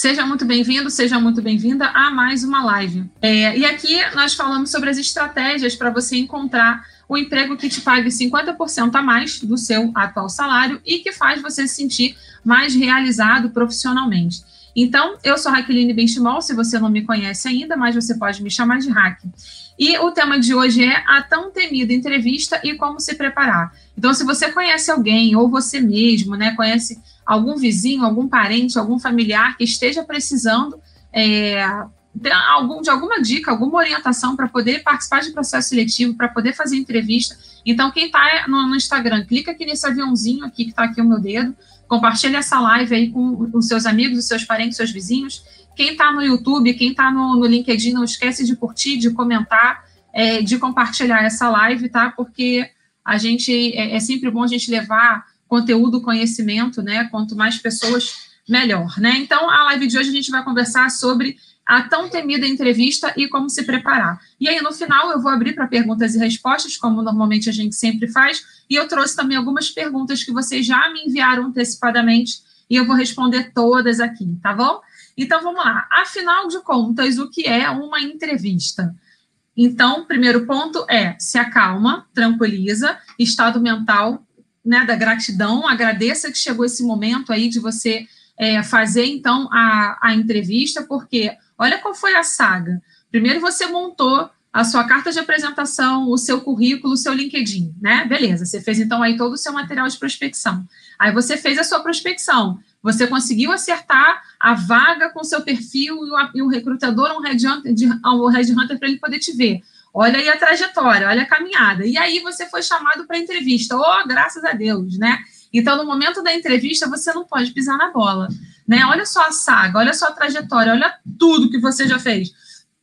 Seja muito bem-vindo, seja muito bem-vinda a mais uma live. É, e aqui nós falamos sobre as estratégias para você encontrar o emprego que te pague 50% a mais do seu atual salário e que faz você se sentir mais realizado profissionalmente. Então, eu sou Raqueline Benchimol, se você não me conhece ainda, mas você pode me chamar de Hack. E o tema de hoje é a tão temida entrevista e como se preparar. Então, se você conhece alguém, ou você mesmo, né, conhece algum vizinho, algum parente, algum familiar que esteja precisando é, de, algum, de alguma dica, alguma orientação para poder participar de processo seletivo, para poder fazer entrevista. Então, quem está no, no, Instagram, clica aqui nesse aviãozinho aqui que está aqui o meu dedo, compartilha essa live aí com os seus amigos, os seus parentes, seus vizinhos. Quem está no YouTube, quem está no, no, LinkedIn, não esquece de curtir, de comentar, é, de compartilhar essa live, tá? Porque a gente é, é, sempre bom a gente levar conteúdo, conhecimento, né? Quanto mais pessoas, melhor, né? Então, a live de hoje a gente vai conversar sobre a tão temida entrevista e como se preparar. E aí, no final, eu vou abrir para perguntas e respostas, como normalmente a gente sempre faz, e eu trouxe também algumas perguntas que vocês já me enviaram antecipadamente, e eu vou responder todas aqui, tá bom? Então, vamos lá. Afinal de contas, o que é uma entrevista? Então, primeiro ponto é se acalma, tranquiliza, estado mental né, da gratidão, agradeça que chegou esse momento aí de você é, fazer, então, a, a entrevista, porque olha qual foi a saga. Primeiro você montou a sua carta de apresentação, o seu currículo, o seu LinkedIn, né? Beleza, você fez então aí todo o seu material de prospecção. Aí você fez a sua prospecção. Você conseguiu acertar a vaga com seu perfil e o, e o recrutador, um headhunter, de, headhunter para ele poder te ver. Olha aí a trajetória, olha a caminhada. E aí você foi chamado para entrevista. Oh, graças a Deus, né? Então, no momento da entrevista, você não pode pisar na bola, né? Olha só a saga, olha só a trajetória, olha tudo que você já fez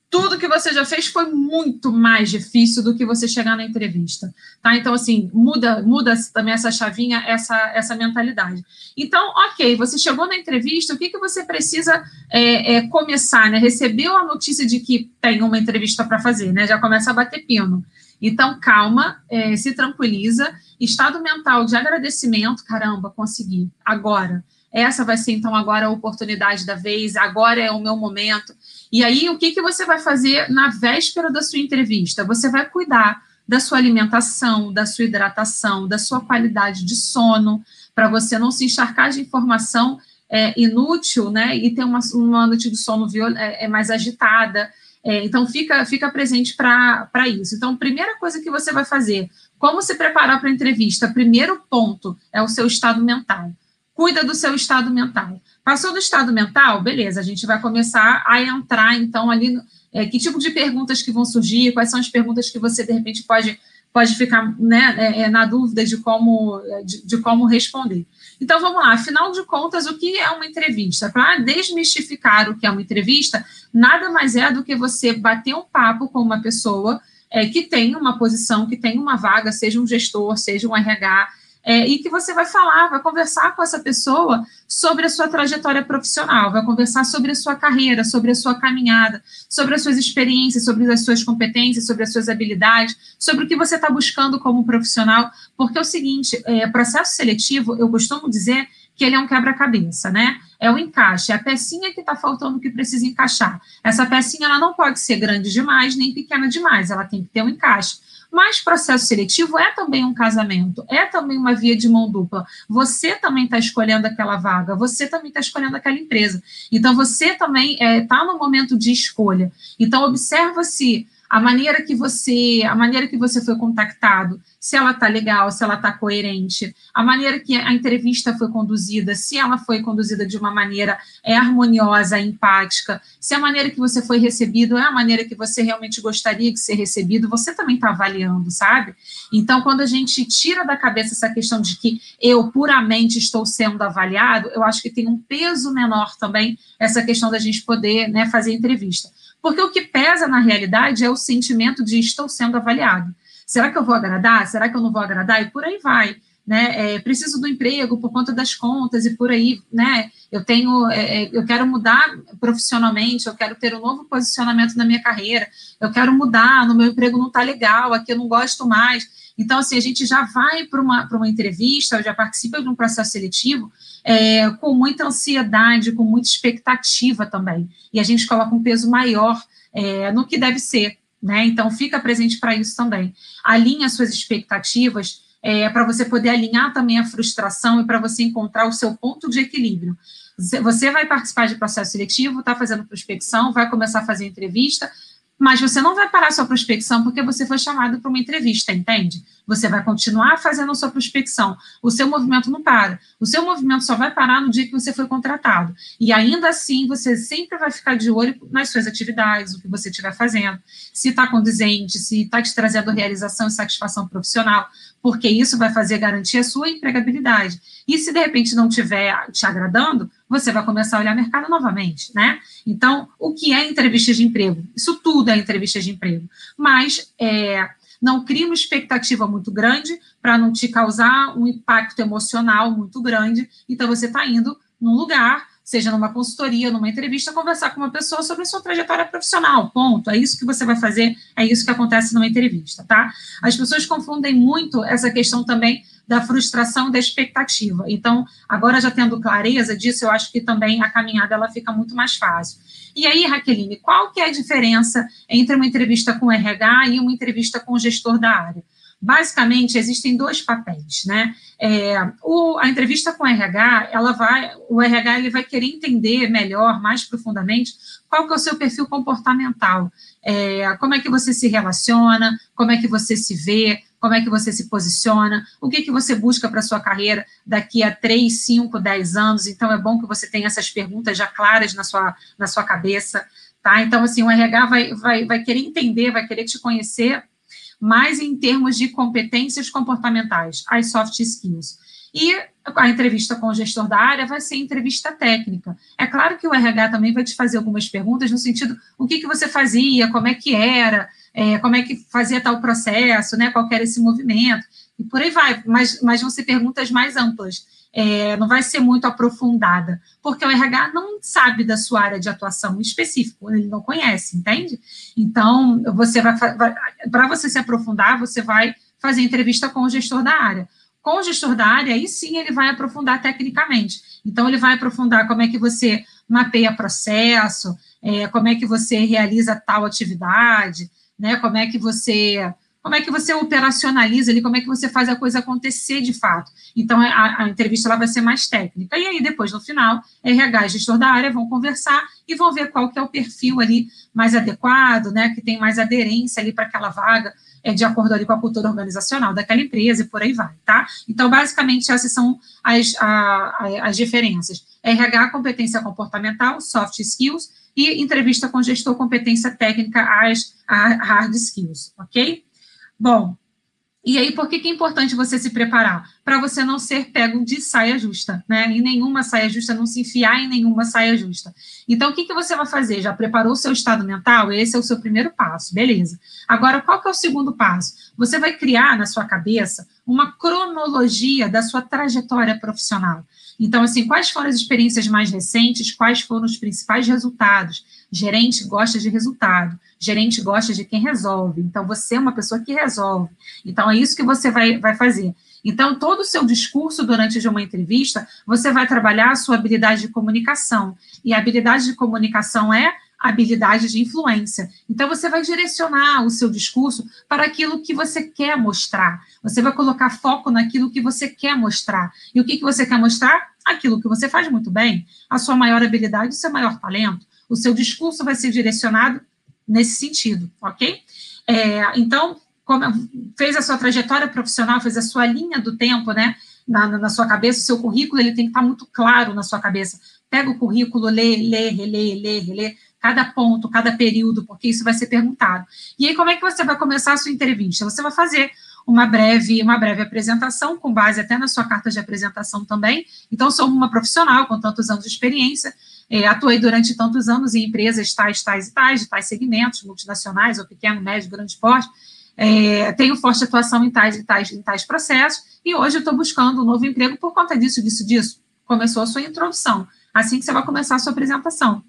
tudo que você já fez foi muito mais difícil do que você chegar na entrevista, tá? Então, assim, muda, muda também essa chavinha, essa, essa mentalidade. Então, ok, você chegou na entrevista, o que, que você precisa é, é, começar, né? Recebeu a notícia de que tem uma entrevista para fazer, né? Já começa a bater pino. Então, calma, é, se tranquiliza, estado mental de agradecimento, caramba, consegui, agora. Essa vai ser, então, agora a oportunidade da vez, agora é o meu momento e aí, o que, que você vai fazer na véspera da sua entrevista? Você vai cuidar da sua alimentação, da sua hidratação, da sua qualidade de sono, para você não se encharcar de informação é, inútil, né? E ter uma, uma noite de sono viol, é, é mais agitada. É, então, fica, fica presente para isso. Então, primeira coisa que você vai fazer, como se preparar para a entrevista? Primeiro ponto é o seu estado mental. Cuida do seu estado mental. Passou do estado mental, beleza, a gente vai começar a entrar, então, ali, no, é, que tipo de perguntas que vão surgir, quais são as perguntas que você, de repente, pode, pode ficar né, é, é na dúvida de como, de, de, como responder. Então, vamos lá, afinal de contas, o que é uma entrevista? Para desmistificar o que é uma entrevista, nada mais é do que você bater um papo com uma pessoa é, que tem uma posição, que tem uma vaga, seja um gestor, seja um RH, é, e que você vai falar, vai conversar com essa pessoa sobre a sua trajetória profissional, vai conversar sobre a sua carreira, sobre a sua caminhada, sobre as suas experiências, sobre as suas competências, sobre as suas habilidades, sobre o que você está buscando como profissional, porque é o seguinte, é, processo seletivo, eu costumo dizer que ele é um quebra-cabeça, né? É o encaixe, é a pecinha que está faltando que precisa encaixar. Essa pecinha ela não pode ser grande demais nem pequena demais, ela tem que ter um encaixe. Mas processo seletivo é também um casamento, é também uma via de mão dupla. Você também está escolhendo aquela vaga, você também está escolhendo aquela empresa. Então, você também está é, tá no momento de escolha. Então, observa se a maneira que você, a maneira que você foi contactado, se ela está legal, se ela está coerente, a maneira que a entrevista foi conduzida, se ela foi conduzida de uma maneira é harmoniosa, empática, se a maneira que você foi recebido é a maneira que você realmente gostaria de ser recebido, você também está avaliando, sabe? Então, quando a gente tira da cabeça essa questão de que eu puramente estou sendo avaliado, eu acho que tem um peso menor também essa questão da gente poder né, fazer entrevista. Porque o que pesa na realidade é o sentimento de estou sendo avaliado. Será que eu vou agradar? Será que eu não vou agradar? E por aí vai. Né? É, preciso do emprego por conta das contas e por aí, né? Eu tenho, é, é, eu quero mudar profissionalmente, eu quero ter um novo posicionamento na minha carreira, eu quero mudar, no meu emprego não está legal, aqui eu não gosto mais. Então, assim, a gente já vai para uma, uma entrevista, já participa de um processo seletivo é, com muita ansiedade, com muita expectativa também. E a gente coloca um peso maior é, no que deve ser, né? Então, fica presente para isso também. Alinha suas expectativas é, para você poder alinhar também a frustração e para você encontrar o seu ponto de equilíbrio. Você vai participar de processo seletivo, está fazendo prospecção, vai começar a fazer entrevista, mas você não vai parar sua prospecção porque você foi chamado para uma entrevista, entende? Você vai continuar fazendo a sua prospecção. O seu movimento não para. O seu movimento só vai parar no dia que você foi contratado. E ainda assim, você sempre vai ficar de olho nas suas atividades, o que você estiver fazendo, se está condizente, se está te trazendo realização e satisfação profissional, porque isso vai fazer garantir a sua empregabilidade. E se de repente não estiver te agradando, você vai começar a olhar mercado novamente, né? Então, o que é entrevista de emprego? Isso tudo é entrevista de emprego. Mas é, não cria uma expectativa muito grande para não te causar um impacto emocional muito grande. Então, você está indo num lugar, seja numa consultoria, numa entrevista, conversar com uma pessoa sobre a sua trajetória profissional. Ponto. É isso que você vai fazer, é isso que acontece numa entrevista, tá? As pessoas confundem muito essa questão também da frustração da expectativa. Então, agora já tendo clareza disso, eu acho que também a caminhada ela fica muito mais fácil. E aí, Raqueline, qual que é a diferença entre uma entrevista com RH e uma entrevista com o gestor da área? Basicamente, existem dois papéis, né? É, o, a entrevista com o RH, ela vai, o RH ele vai querer entender melhor, mais profundamente, qual que é o seu perfil comportamental, é, como é que você se relaciona, como é que você se vê, como é que você se posiciona, o que, que você busca para sua carreira daqui a 3, 5, 10 anos. Então, é bom que você tenha essas perguntas já claras na sua, na sua cabeça, tá? Então, assim, o RH vai, vai, vai querer entender, vai querer te conhecer mais em termos de competências comportamentais, as soft skills. E a entrevista com o gestor da área vai ser entrevista técnica. É claro que o RH também vai te fazer algumas perguntas no sentido, o que, que você fazia, como é que era, é, como é que fazia tal processo, né, qual era esse movimento, e por aí vai, mas, mas vão ser perguntas mais amplas, é, não vai ser muito aprofundada, porque o RH não sabe da sua área de atuação específica, ele não conhece, entende? Então, você vai, vai para você se aprofundar, você vai fazer entrevista com o gestor da área. Com o gestor da área, aí sim ele vai aprofundar tecnicamente. Então, ele vai aprofundar como é que você mapeia processo, é, como é que você realiza tal atividade, né? Como é que você como é que você operacionaliza ali, como é que você faz a coisa acontecer de fato. Então, a, a, entrevista ela vai ser mais técnica. E aí, depois, no final, RH e gestor da área vão conversar e vão ver qual que é o perfil ali mais adequado, né, que tem mais aderência ali para aquela vaga, é, de acordo ali com a cultura organizacional daquela empresa e por aí vai, tá? Então, basicamente, essas são as, a, as diferenças. RH, competência comportamental, soft skills, e entrevista com gestor, competência técnica, as hard skills, ok? Bom, e aí, por que, que é importante você se preparar? Para você não ser pego de saia justa, né? Em nenhuma saia justa, não se enfiar em nenhuma saia justa. Então, o que, que você vai fazer? Já preparou o seu estado mental? Esse é o seu primeiro passo, beleza. Agora, qual que é o segundo passo? Você vai criar na sua cabeça uma cronologia da sua trajetória profissional. Então, assim, quais foram as experiências mais recentes, quais foram os principais resultados? Gerente gosta de resultado, gerente gosta de quem resolve. Então, você é uma pessoa que resolve. Então, é isso que você vai, vai fazer. Então, todo o seu discurso durante uma entrevista, você vai trabalhar a sua habilidade de comunicação. E a habilidade de comunicação é habilidade de influência. Então, você vai direcionar o seu discurso para aquilo que você quer mostrar. Você vai colocar foco naquilo que você quer mostrar. E o que, que você quer mostrar? Aquilo que você faz muito bem, a sua maior habilidade, o seu maior talento. O seu discurso vai ser direcionado nesse sentido, ok? É, então, fez a sua trajetória profissional, fez a sua linha do tempo, né? Na, na, sua cabeça, o seu currículo ele tem que estar muito claro na sua cabeça. Pega o currículo, lê, lê, relê, lê, relê, cada ponto, cada período, porque isso vai ser perguntado. E aí, como é que você vai começar a sua entrevista? Você vai fazer uma breve, uma breve apresentação, com base até na sua carta de apresentação também. Então, sou uma profissional com tantos anos de experiência, é, atuei durante tantos anos em empresas tais, tais e tais, de tais segmentos, multinacionais ou pequeno, médio, grande porte. É, tenho forte atuação em tais e tais, em tais processos, e hoje estou buscando um novo emprego por conta disso, disso, disso. Começou a sua introdução. Assim que você vai começar a sua apresentação.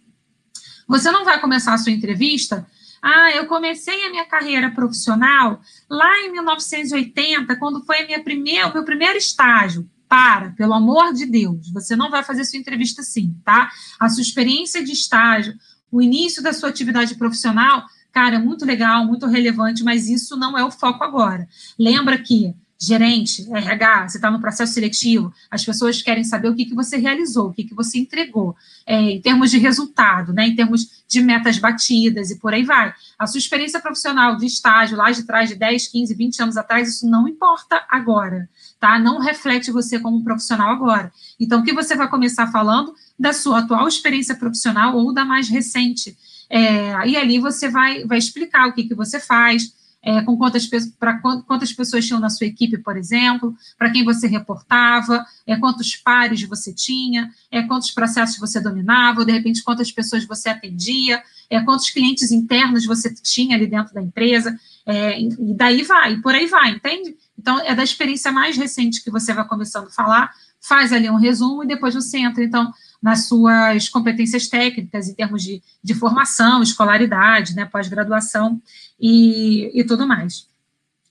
Você não vai começar a sua entrevista Ah, eu comecei a minha carreira profissional lá em 1980, quando foi minha primeira, o meu primeiro estágio. Para, pelo amor de Deus, você não vai fazer sua entrevista assim, tá? A sua experiência de estágio, o início da sua atividade profissional, cara, é muito legal, muito relevante, mas isso não é o foco agora. Lembra que gerente, RH, você está no processo seletivo, as pessoas querem saber o que, que você realizou, o que, que você entregou, é, em termos de resultado, né, em termos de metas batidas e por aí vai. A sua experiência profissional de estágio lá de trás, de 10, 15, 20 anos atrás, isso não importa agora, tá? Não reflete você como profissional agora. Então, o que você vai começar falando da sua atual experiência profissional ou da mais recente. É, e ali você vai, vai explicar o que, que você faz, é, com quantas, para quantas pessoas tinham na sua equipe, por exemplo, para quem você reportava, é, quantos pares você tinha, é, quantos processos você dominava, ou de repente quantas pessoas você atendia, é, quantos clientes internos você tinha ali dentro da empresa, é, e daí vai, por aí vai, entende? Então, é da experiência mais recente que você vai começando a falar, faz ali um resumo e depois você entra, então, nas suas competências técnicas, em termos de, de formação, escolaridade, né, pós-graduação e, e tudo mais.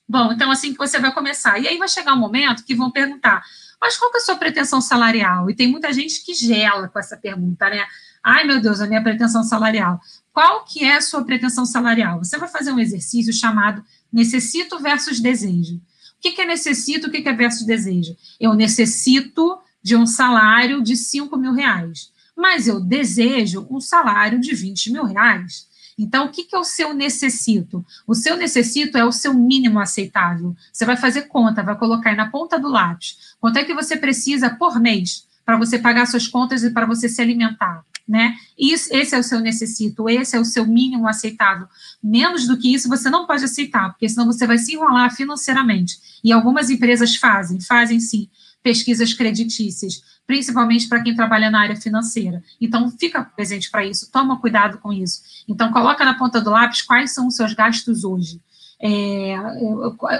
Bom, então assim que você vai começar. E aí vai chegar um momento que vão perguntar, mas qual que é a sua pretensão salarial? E tem muita gente que gela com essa pergunta, né? Ai, meu Deus, a minha pretensão salarial. Qual que é a sua pretensão salarial? Você vai fazer um exercício chamado necessito versus desejo. O que, que é necessito, o que, que é versus desejo? Eu necessito de um salário de 5 mil reais, mas eu desejo um salário de 20 mil reais. Então, o que, que é o seu necessito? O seu necessito é o seu mínimo aceitável. Você vai fazer conta, vai colocar aí na ponta do lápis. Quanto é que você precisa por mês para você pagar suas contas e para você se alimentar? Né? Isso, esse é o seu necessito, esse é o seu mínimo aceitável. Menos do que isso você não pode aceitar, porque senão você vai se enrolar financeiramente. E algumas empresas fazem, fazem sim, pesquisas creditícias, principalmente para quem trabalha na área financeira. Então, fica presente para isso, toma cuidado com isso. Então, coloca na ponta do lápis quais são os seus gastos hoje. É,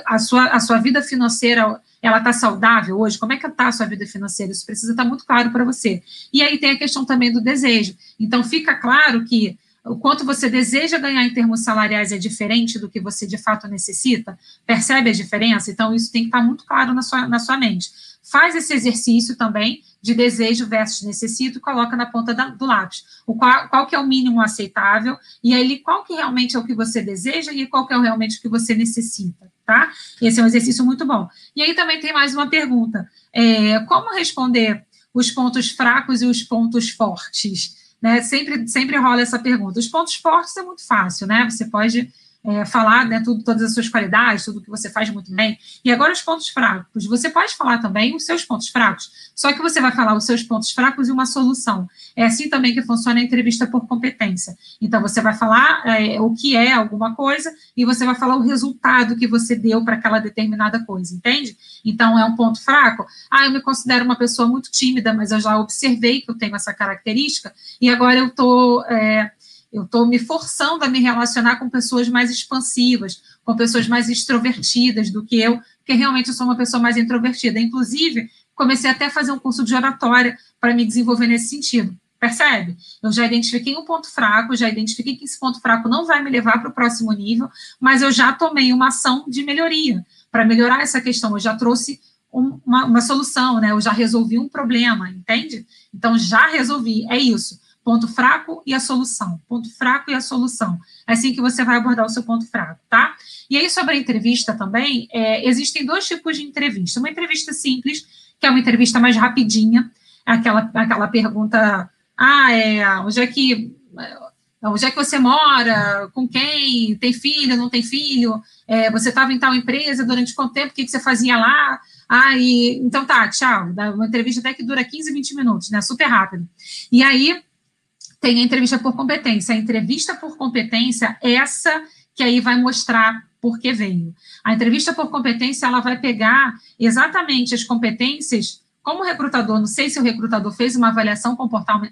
a, sua, a sua vida financeira, ela está saudável hoje? Como é que está a sua vida financeira? Isso precisa estar tá muito claro para você. E aí tem a questão também do desejo. Então, fica claro que o quanto você deseja ganhar em termos salariais é diferente do que você de fato necessita? Percebe a diferença? Então, isso tem que estar muito claro na sua, na sua mente faz esse exercício também de desejo versus necessito, coloca na ponta da, do lápis. O qual, qual que é o mínimo aceitável, e aí qual que realmente é o que você deseja e qual que é realmente o que você necessita, tá? Esse é um exercício muito bom. E aí também tem mais uma pergunta. É, como responder os pontos fracos e os pontos fortes? Né? Sempre, sempre rola essa pergunta. Os pontos fortes é muito fácil, né? Você pode é, falar né, tudo, todas as suas qualidades, tudo que você faz muito bem. E agora os pontos fracos. Você pode falar também os seus pontos fracos, só que você vai falar os seus pontos fracos e uma solução. É assim também que funciona a entrevista por competência. Então, você vai falar é, o que é alguma coisa e você vai falar o resultado que você deu para aquela determinada coisa, entende? Então, é um ponto fraco. Ah, eu me considero uma pessoa muito tímida, mas eu já observei que eu tenho essa característica e agora eu estou. Eu estou me forçando a me relacionar com pessoas mais expansivas, com pessoas mais extrovertidas do que eu, porque realmente eu sou uma pessoa mais introvertida. Inclusive, comecei até a fazer um curso de oratória para me desenvolver nesse sentido. Percebe? Eu já identifiquei um ponto fraco, já identifiquei que esse ponto fraco não vai me levar para o próximo nível, mas eu já tomei uma ação de melhoria para melhorar essa questão. Eu já trouxe uma, uma, solução, né? Eu já resolvi um problema, entende? Então já resolvi, é isso ponto fraco e a solução, ponto fraco e a solução. É assim que você vai abordar o seu ponto fraco, tá? E aí, sobre a entrevista também, é, existem dois tipos de entrevista. Uma entrevista simples, que é uma entrevista mais rapidinha, aquela, aquela pergunta, ah, é, onde é que... Onde é que você mora? Com quem? Tem filho? Não tem filho? É, você estava em tal empresa durante quanto tempo? O que, que você fazia lá? Ah, e, então tá, tchau. Uma entrevista até que dura 15, 20 minutos, né? Super rápido. E aí, tem a entrevista por competência. A entrevista por competência, essa que aí vai mostrar por que veio. A entrevista por competência, ela vai pegar exatamente as competências. Como recrutador, não sei se o recrutador fez uma avaliação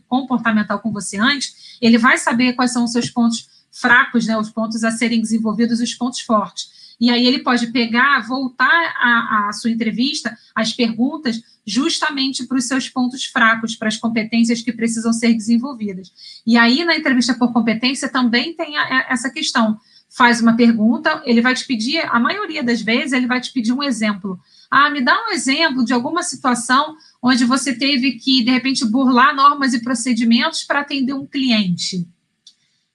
comportamental com você antes, ele vai saber quais são os seus pontos fracos, né, os pontos a serem desenvolvidos os pontos fortes. E aí ele pode pegar, voltar a, a sua entrevista, as perguntas, justamente para os seus pontos fracos, para as competências que precisam ser desenvolvidas. E aí, na entrevista por competência, também tem a, essa questão. Faz uma pergunta, ele vai te pedir, a maioria das vezes, ele vai te pedir um exemplo. Ah, me dá um exemplo de alguma situação onde você teve que, de repente, burlar normas e procedimentos para atender um cliente.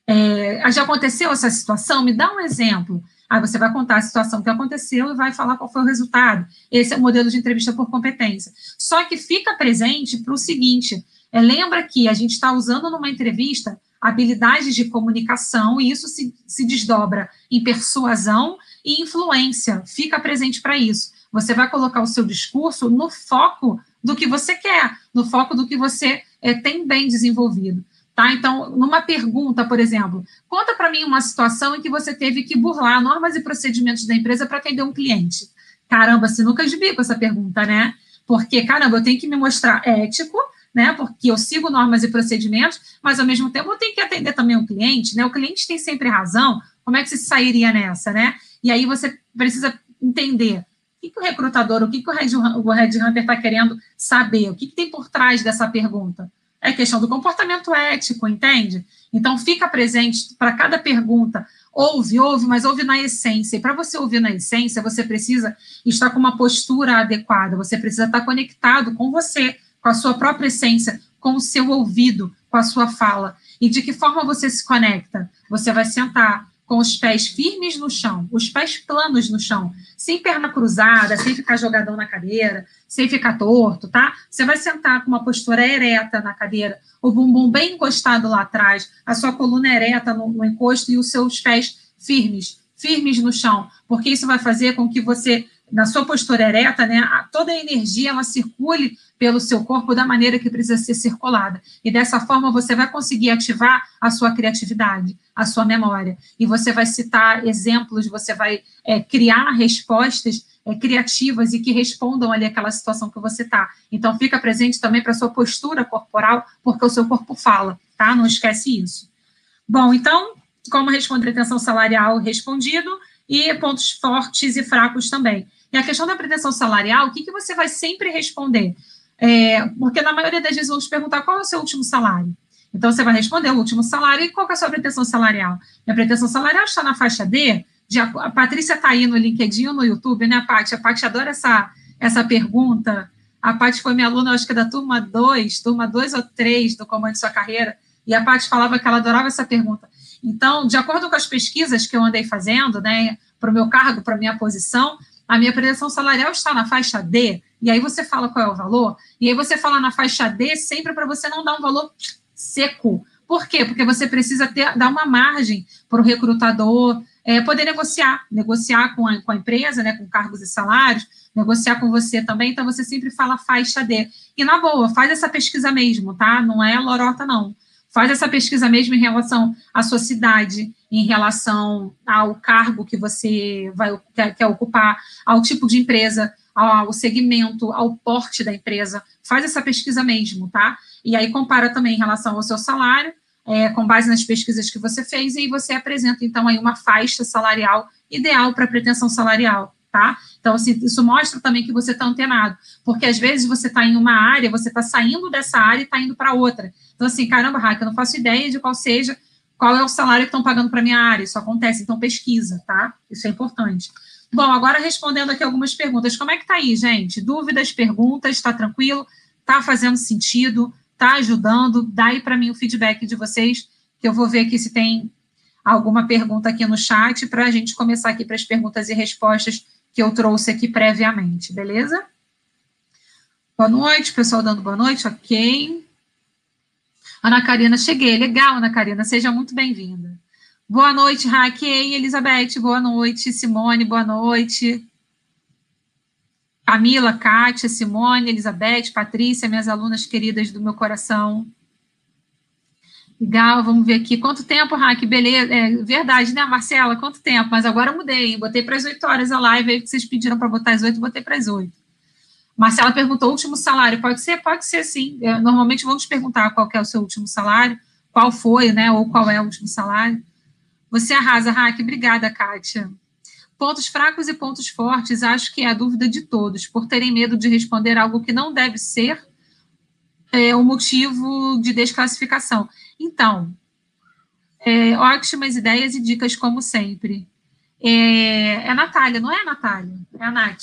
É, já aconteceu essa situação? Me dá um exemplo. Aí você vai contar a situação que aconteceu e vai falar qual foi o resultado. Esse é o modelo de entrevista por competência. Só que fica presente para o seguinte: é, lembra que a gente está usando numa entrevista habilidades de comunicação e isso se, se desdobra em persuasão e influência. Fica presente para isso. Você vai colocar o seu discurso no foco do que você quer, no foco do que você é, tem bem desenvolvido. Tá? Então, numa pergunta, por exemplo, conta para mim uma situação em que você teve que burlar normas e procedimentos da empresa para atender um cliente. Caramba, sinuca de bico essa pergunta, né? Porque, caramba, eu tenho que me mostrar ético, né? Porque eu sigo normas e procedimentos, mas ao mesmo tempo eu tenho que atender também o cliente, né? O cliente tem sempre razão. Como é que você sairia nessa, né? E aí você precisa entender o que, que o recrutador, o que, que o Red Hunter está querendo saber, o que, que tem por trás dessa pergunta é questão do comportamento ético, entende? Então, fica presente para cada pergunta. Ouve, ouve, mas ouve na essência. E para você ouvir na essência, você precisa estar com uma postura adequada, você precisa estar conectado com você, com a sua própria essência, com o seu ouvido, com a sua fala. E de que forma você se conecta? Você vai sentar, com os pés firmes no chão, os pés planos no chão, sem perna cruzada, sem ficar jogadão na cadeira, sem ficar torto, tá? Você vai sentar com uma postura ereta na cadeira, o bumbum bem encostado lá atrás, a sua coluna ereta no, no encosto e os seus pés firmes, firmes no chão, porque isso vai fazer com que você na sua postura ereta, né, toda a energia ela circule pelo seu corpo da maneira que precisa ser circulada. E dessa forma você vai conseguir ativar a sua criatividade, a sua memória. E você vai citar exemplos, você vai é, criar respostas é, criativas e que respondam ali aquela situação que você está. Então fica presente também para a sua postura corporal, porque o seu corpo fala, tá? Não esquece isso. Bom, então, como responder a atenção salarial respondido, e pontos fortes e fracos também. E a questão da pretensão salarial, o que, que você vai sempre responder? É, porque na maioria das vezes vão te perguntar qual é o seu último salário. Então, você vai responder o último salário e qual é a sua pretensão salarial? Minha pretensão salarial está na faixa D. De, a Patrícia está aí no LinkedIn ou no YouTube, né, Paty? A Paty adora essa, essa pergunta. A Paty foi minha aluna, acho que da turma 2, turma 2 ou 3 do Comando Sua Carreira, e a Paty falava que ela adorava essa pergunta. Então, de acordo com as pesquisas que eu andei fazendo, né, para o meu cargo, para a minha posição, a minha pretensão salarial está na faixa D, e aí você fala qual é o valor, e aí você fala na faixa D sempre para você não dar um valor seco. Por quê? Porque você precisa ter, dar uma margem para o recrutador é, poder negociar, negociar com a, com a empresa, né, com cargos e salários, negociar com você também, então você sempre fala faixa D. E na boa, faz essa pesquisa mesmo, tá? Não é lorota, não faz essa pesquisa mesmo em relação à sua cidade, em relação ao cargo que você vai quer, quer ocupar, ao tipo de empresa, ao segmento, ao porte da empresa. Faz essa pesquisa mesmo, tá? E aí compara também em relação ao seu salário, é, com base nas pesquisas que você fez, e aí você apresenta, então, aí uma faixa salarial ideal para pretensão salarial, tá? Então, assim, isso mostra também que você está antenado, porque às vezes você está em uma área, você está saindo dessa área e está indo para outra. Então, assim, caramba, Raquel, eu não faço ideia de qual seja, qual é o salário que estão pagando para minha área. Isso acontece, então pesquisa, tá? Isso é importante. Bom, agora respondendo aqui algumas perguntas. Como é que tá aí, gente? Dúvidas, perguntas, está tranquilo? Tá fazendo sentido? Tá ajudando? Dá aí para mim o feedback de vocês, que eu vou ver aqui se tem alguma pergunta aqui no chat para a gente começar aqui para as perguntas e respostas que eu trouxe aqui previamente, beleza? Boa noite, pessoal dando boa noite, ok. Ana Karina, cheguei. Legal, Ana Karina, seja muito bem-vinda. Boa noite, Raquel, Elizabeth, boa noite. Simone, boa noite. Camila, Kátia, Simone, Elizabeth, Patrícia, minhas alunas queridas do meu coração. Legal, vamos ver aqui. Quanto tempo, Raque? Beleza. É verdade, né, Marcela? Quanto tempo? Mas agora eu mudei, botei para as 8 horas a live, aí que vocês pediram para botar às 8, botei para as 8. Marcela perguntou: último salário, pode ser? Pode ser sim. Normalmente vão te perguntar qual é o seu último salário, qual foi, né? Ou qual é o último salário. Você arrasa, Raque. Obrigada, Kátia. Pontos fracos e pontos fortes, acho que é a dúvida de todos, por terem medo de responder algo que não deve ser é, o motivo de desclassificação. Então, é, ótimas ideias e dicas, como sempre. É, é a Natália, não é a Natália, é a Nath.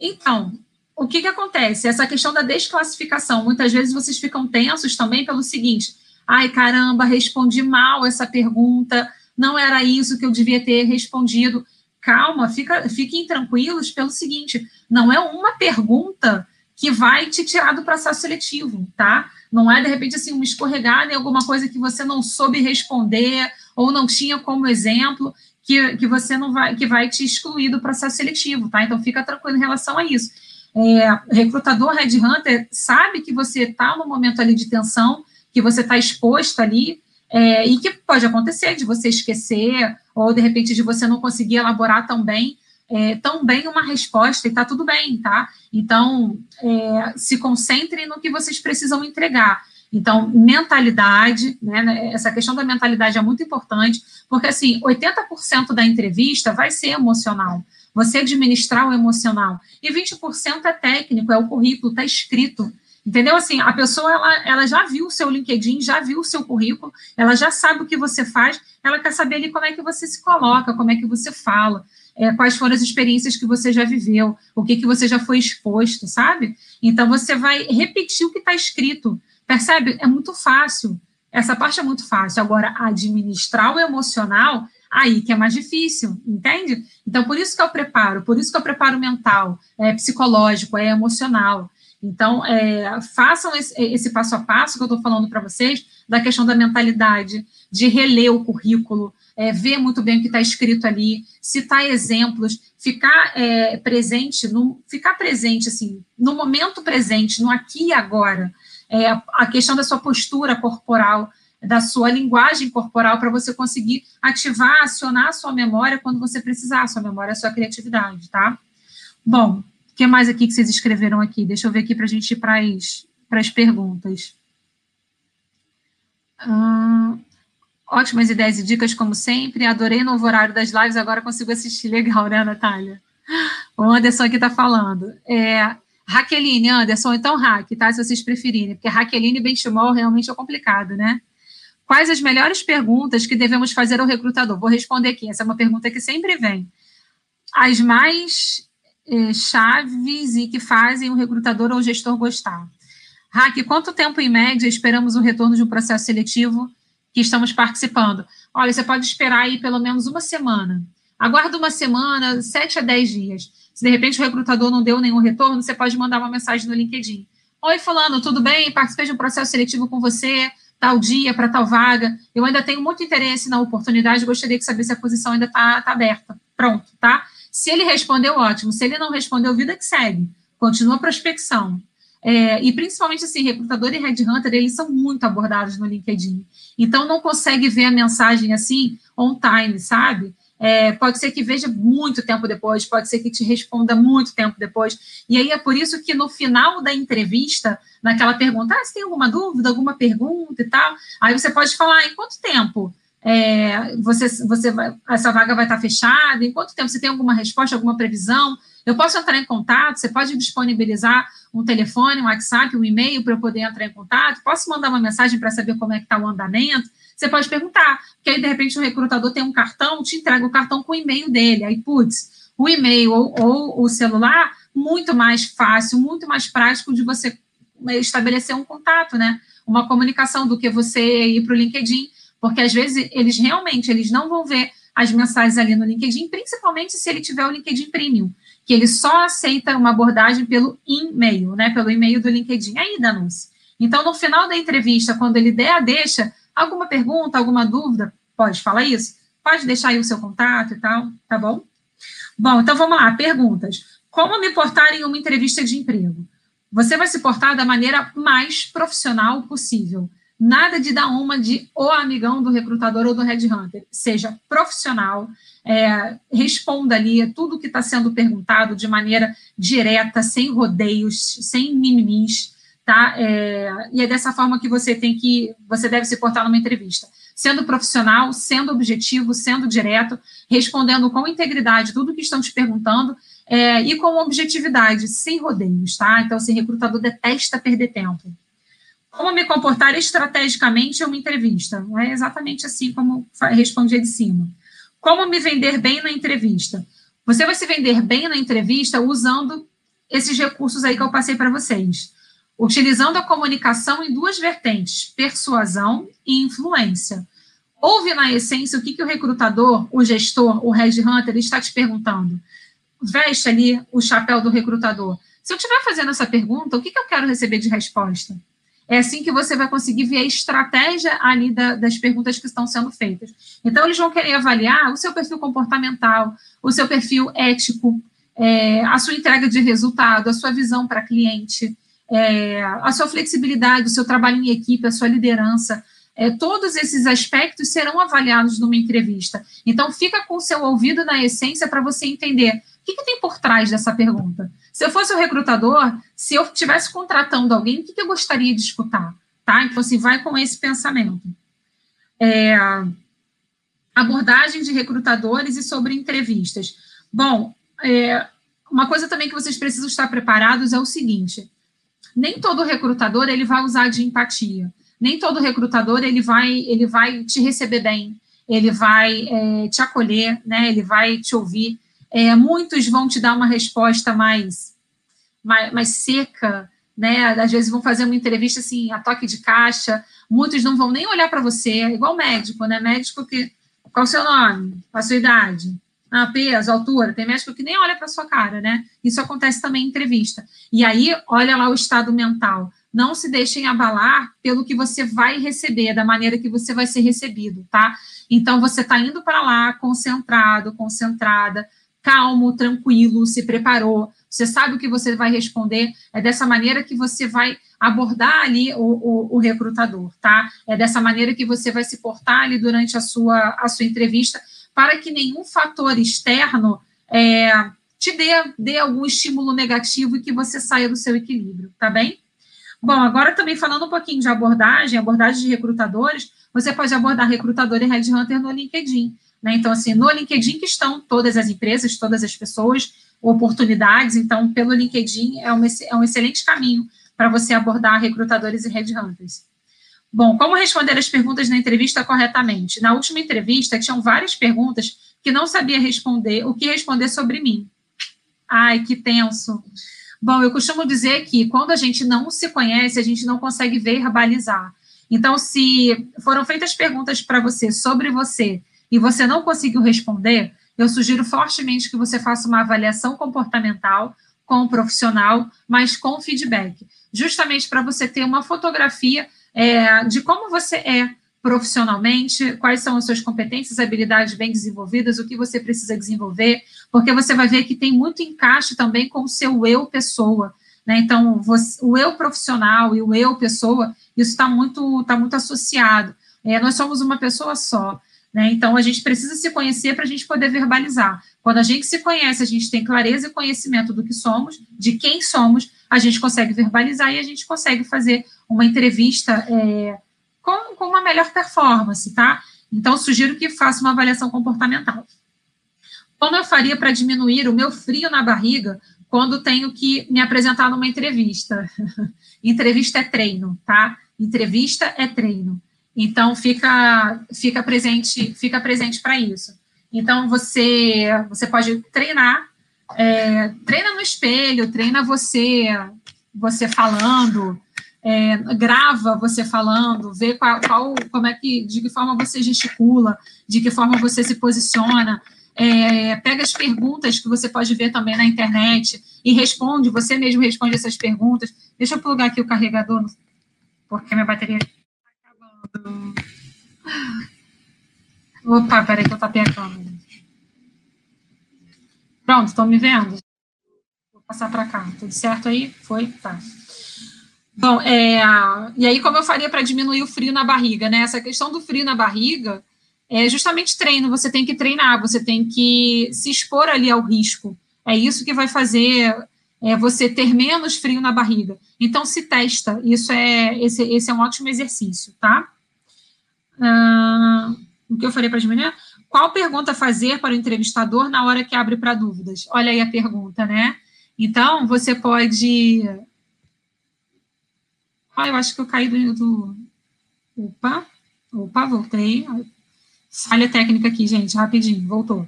Então, o que, que acontece? Essa questão da desclassificação, muitas vezes vocês ficam tensos também pelo seguinte: ai caramba, respondi mal essa pergunta, não era isso que eu devia ter respondido. Calma, fica, fiquem tranquilos pelo seguinte: não é uma pergunta que vai te tirar do processo seletivo, tá? Não é, de repente, assim, uma escorregada em alguma coisa que você não soube responder ou não tinha como exemplo, que, que você não vai, que vai te excluir do processo seletivo, tá? Então, fica tranquilo em relação a isso. É, recrutador Red Hunter sabe que você está no momento ali de tensão, que você está exposto ali, é, e que pode acontecer de você esquecer, ou de repente de você não conseguir elaborar tão bem é, tão bem uma resposta e está tudo bem, tá? Então, é, se concentrem no que vocês precisam entregar. Então, mentalidade, né, né essa questão da mentalidade é muito importante, porque, assim, 80% da entrevista vai ser emocional, você administrar o emocional, e 20% é técnico, é o currículo, está escrito, entendeu? Assim, a pessoa, ela, ela já viu o seu LinkedIn, já viu o seu currículo, ela já sabe o que você faz, ela quer saber ali como é que você se coloca, como é que você fala, é, quais foram as experiências que você já viveu, o que, que você já foi exposto, sabe? Então, você vai repetir o que está escrito, percebe? É muito fácil, essa parte é muito fácil. Agora, administrar o emocional, aí que é mais difícil, entende? Então, por isso que eu preparo, por isso que eu preparo mental, é psicológico, é emocional. Então, é, façam esse, esse, passo a passo que eu estou falando para vocês, da questão da mentalidade, de reler o currículo, é, ver muito bem o que está escrito ali, citar exemplos, ficar é, presente, no, ficar presente, assim, no momento presente, no aqui e agora. É, a questão da sua postura corporal, da sua linguagem corporal, para você conseguir ativar, acionar a sua memória quando você precisar, a sua memória, a sua criatividade, tá? Bom, o que mais aqui que vocês escreveram aqui? Deixa eu ver aqui para a gente ir para as perguntas. Hum, Ótimas ideias e dicas, como sempre. Adorei o novo horário das lives, agora consigo assistir. Legal, né, Natália? O Anderson aqui está falando. É, Raqueline, Anderson, então Raque, tá? Se vocês preferirem, porque Raqueline e Benchimol realmente é complicado, né? Quais as melhores perguntas que devemos fazer ao recrutador? Vou responder aqui, essa é uma pergunta que sempre vem. As mais é, chaves e que fazem o recrutador ou o gestor gostar. Raque, quanto tempo, em média, esperamos o retorno de um processo seletivo que estamos participando. Olha, você pode esperar aí pelo menos uma semana. Aguarda uma semana, sete a dez dias. Se de repente o recrutador não deu nenhum retorno, você pode mandar uma mensagem no LinkedIn. Oi, fulano, tudo bem? Participei de um processo seletivo com você, tal dia, para tal vaga. Eu ainda tenho muito interesse na oportunidade, gostaria de saber se a posição ainda está tá aberta. Pronto, tá? Se ele respondeu, ótimo. Se ele não respondeu, vida que segue. Continua a prospecção. É, e principalmente assim, recrutador e headhunter, eles são muito abordados no LinkedIn. Então não consegue ver a mensagem assim on time, sabe? É, pode ser que veja muito tempo depois, pode ser que te responda muito tempo depois. E aí é por isso que no final da entrevista, naquela pergunta, ah, você tem alguma dúvida, alguma pergunta e tal, aí você pode falar em quanto tempo é, você, você vai, essa vaga vai estar fechada, em quanto tempo? Você tem alguma resposta, alguma previsão, eu posso entrar em contato, você pode disponibilizar um telefone, um WhatsApp, um e-mail para eu poder entrar em contato, posso mandar uma mensagem para saber como é que está o andamento, você pode perguntar, porque aí, de repente, o recrutador tem um cartão, te entrega o cartão com o e-mail dele, aí, putz, o e-mail ou, ou o celular, muito mais fácil, muito mais prático de você estabelecer um contato, né, uma comunicação do que você ir para o LinkedIn, porque às vezes eles realmente, eles não vão ver as mensagens ali no LinkedIn, principalmente se ele tiver o LinkedIn Premium que ele só aceita uma abordagem pelo e-mail, né, pelo e-mail do LinkedIn. Aí, Danúcio. Então, no final da entrevista, quando ele der a deixa, alguma pergunta, alguma dúvida, pode falar isso? Pode deixar aí o seu contato e tal, tá bom? Bom, então vamos lá, perguntas. Como me portar em uma entrevista de emprego? Você vai se portar da maneira mais profissional possível. Nada de dar uma de o amigão do recrutador ou do headhunter. Seja profissional, é, responda ali tudo que está sendo perguntado de maneira direta, sem rodeios, sem mimimis, tá? É, e é dessa forma que você tem que, você deve se portar numa entrevista. Sendo profissional, sendo objetivo, sendo direto, respondendo com integridade tudo que estão te perguntando é, e com objetividade, sem rodeios, tá? Então, assim, recrutador detesta perder tempo. Como me comportar estrategicamente em uma entrevista? É exatamente assim como respondi de cima. Como me vender bem na entrevista? Você vai se vender bem na entrevista usando esses recursos aí que eu passei para vocês utilizando a comunicação em duas vertentes, persuasão e influência. Ouve, na essência, o que, que o recrutador, o gestor, o headhunter está te perguntando. Veste ali o chapéu do recrutador. Se eu estiver fazendo essa pergunta, o que, que eu quero receber de resposta? É assim que você vai conseguir ver a estratégia ali da, das perguntas que estão sendo feitas. Então, eles vão querer avaliar o seu perfil comportamental, o seu perfil ético, é, a sua entrega de resultado, a sua visão para cliente, é, a sua flexibilidade, o seu trabalho em equipe, a sua liderança, é, todos esses aspectos serão avaliados numa entrevista. Então, fica com o seu ouvido na essência para você entender que, que, tem por trás dessa pergunta. Se eu fosse o recrutador, se eu estivesse contratando alguém, o que, que, eu gostaria de escutar? Tá? Então, assim, vai com esse pensamento. É, abordagem de recrutadores e sobre entrevistas. Bom, é, uma coisa também que vocês precisam estar preparados é o seguinte: nem todo recrutador ele vai usar de empatia. Nem todo recrutador ele vai ele vai te receber bem, ele vai é, te acolher, né? Ele vai te ouvir. É, muitos vão te dar uma resposta mais, mais, mais seca, né? Às vezes vão fazer uma entrevista assim a toque de caixa. Muitos não vão nem olhar para você, é igual médico, né? Médico que qual o seu nome, qual a sua idade, ah, peso, altura, tem médico que nem olha para sua cara, né? Isso acontece também em entrevista. E aí, olha lá o estado mental. Não se deixem abalar pelo que você vai receber, da maneira que você vai ser recebido, tá? Então, você está indo para lá concentrado, concentrada, calmo, tranquilo, se preparou, você sabe o que você vai responder, é dessa maneira que você vai abordar ali o, o, o, recrutador, tá? É dessa maneira que você vai se portar ali durante a sua, a sua entrevista, para que nenhum fator externo é, te dê, dê algum estímulo negativo e que você saia do seu equilíbrio, tá bem? Bom, agora também falando um pouquinho de abordagem, abordagem de recrutadores, você pode abordar recrutador e headhunter no LinkedIn. Né? Então, assim, no LinkedIn que estão todas as empresas, todas as pessoas, oportunidades, então, pelo LinkedIn é um, é um excelente caminho para você abordar recrutadores e headhunters. Bom, como responder as perguntas na entrevista corretamente? Na última entrevista, tinham várias perguntas que não sabia responder, o que responder sobre mim. Ai, que tenso. Bom, eu costumo dizer que quando a gente não se conhece, a gente não consegue verbalizar. Então, se foram feitas perguntas para você sobre você e você não conseguiu responder, eu sugiro fortemente que você faça uma avaliação comportamental com o profissional, mas com feedback, justamente para você ter uma fotografia é, de como você é profissionalmente, quais são as suas competências, habilidades bem desenvolvidas, o que você precisa desenvolver, porque você vai ver que tem muito encaixe também com o seu eu pessoa. Né? Então, você, o eu profissional e o eu pessoa, isso está muito, tá muito associado. É, nós somos uma pessoa só. Né? Então, a gente precisa se conhecer para a gente poder verbalizar. Quando a gente se conhece, a gente tem clareza e conhecimento do que somos, de quem somos, a gente consegue verbalizar e a gente consegue fazer uma entrevista é, com, com uma melhor performance, tá? Então, sugiro que faça uma avaliação comportamental. Como eu faria para diminuir o meu frio na barriga quando tenho que me apresentar numa entrevista? entrevista é treino, tá? Entrevista é treino. Então, fica, fica presente, fica presente para isso. Então, você, você pode treinar é, treina no espelho, treina você, você falando, é, grava você falando, vê qual, qual, como é que, de que forma você gesticula, de que forma você se posiciona. É, pega as perguntas que você pode ver também na internet e responde, você mesmo responde essas perguntas. Deixa eu plugar aqui o carregador, porque minha bateria. Opa, peraí que eu tapei a câmera. Pronto, estão me vendo? Vou passar para cá. Tudo certo aí? Foi? Tá. Bom, é, e aí como eu faria para diminuir o frio na barriga, né? Essa questão do frio na barriga é justamente treino. Você tem que treinar, você tem que se expor ali ao risco. É isso que vai fazer é você ter menos frio na barriga. Então, se testa. Isso é, esse, esse é um ótimo exercício, tá? Uh, o que eu falei para as meninas? Qual pergunta fazer para o entrevistador na hora que abre para dúvidas? Olha aí a pergunta, né? Então, você pode. Ah, eu acho que eu caí do. do... Opa, opa, voltei. Falha técnica aqui, gente, rapidinho, voltou.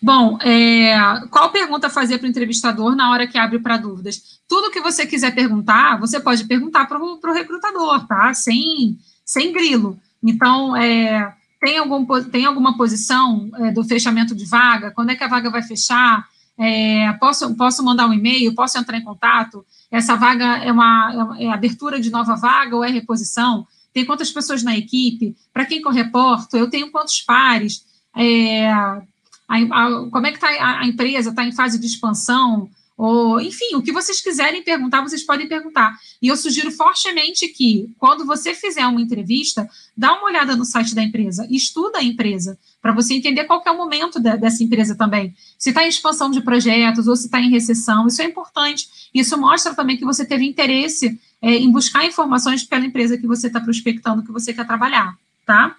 Bom, é, qual pergunta fazer para o entrevistador na hora que abre para dúvidas? Tudo que você quiser perguntar, você pode perguntar para o recrutador, tá? Sem, sem grilo. Então, é, tem, algum, tem alguma posição é, do fechamento de vaga? Quando é que a vaga vai fechar? É, posso, posso mandar um e-mail? Posso entrar em contato? Essa vaga é uma é, abertura de nova vaga ou é reposição? Tem quantas pessoas na equipe? Para quem que eu reporto? Eu tenho quantos pares? É, a, a, como é que está a, a, empresa? Está em fase de expansão? Ou, enfim, o que vocês quiserem perguntar, vocês podem perguntar. E eu sugiro fortemente que, quando você fizer uma entrevista, dá uma olhada no site da empresa, estuda a empresa, para você entender qual é o momento de, dessa empresa também. Se está em expansão de projetos ou se está em recessão, isso é importante. Isso mostra também que você teve interesse é, em buscar informações pela empresa que você está prospectando, que você quer trabalhar, tá?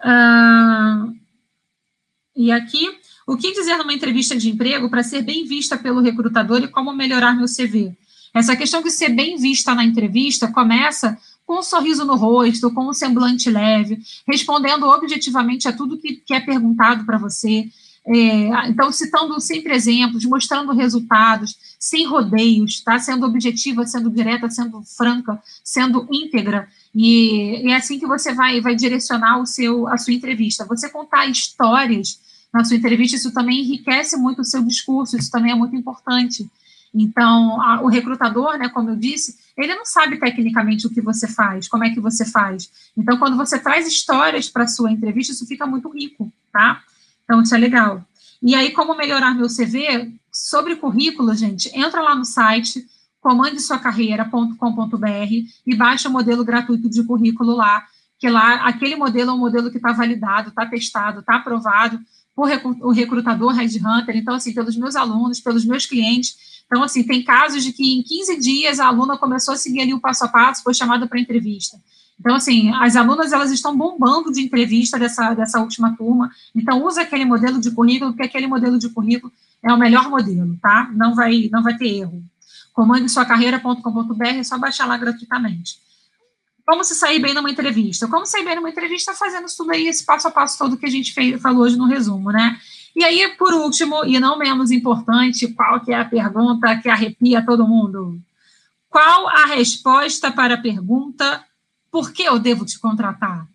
Uh, e aqui, o que dizer numa entrevista de emprego para ser bem vista pelo recrutador e como melhorar meu CV? Essa questão de ser bem vista na entrevista começa com um sorriso no rosto, com um semblante leve, respondendo objetivamente a tudo que, que é perguntado para você. É, então, citando sempre exemplos, mostrando resultados, sem rodeios, tá? Sendo objetiva, sendo direta, sendo franca, sendo íntegra. E, e é assim que você vai, vai direcionar o seu, a sua entrevista. Você contar histórias na sua entrevista, isso também enriquece muito o seu discurso, isso também é muito importante. Então, a, o recrutador, né, como eu disse, ele não sabe tecnicamente o que você faz, como é que você faz. Então, quando você traz histórias para a sua entrevista, isso fica muito rico, tá? Então, isso é legal. E aí, como melhorar meu CV? Sobre currículo, gente, entra lá no site comandesuacarreira.com.br e baixa o modelo gratuito de currículo lá, que lá, aquele modelo é um modelo que está validado, está testado, está aprovado, o recrutador Red Hunter, então, assim, pelos meus alunos, pelos meus clientes. Então, assim, tem casos de que em 15 dias a aluna começou a seguir ali o passo a passo, foi chamada para entrevista. Então, assim, as alunas, elas estão bombando de entrevista dessa, dessa última turma, então usa aquele modelo de currículo, porque aquele modelo de currículo é o melhor modelo, tá? Não vai, não vai ter erro. Comande é só baixar lá gratuitamente. Como se sair bem numa entrevista? Como sair bem numa entrevista fazendo tudo aí, esse passo a passo todo que a gente fez, falou hoje no resumo, né? E aí, por último, e não menos importante, qual que é a pergunta que arrepia todo mundo? Qual a resposta para a pergunta por que eu devo te contratar?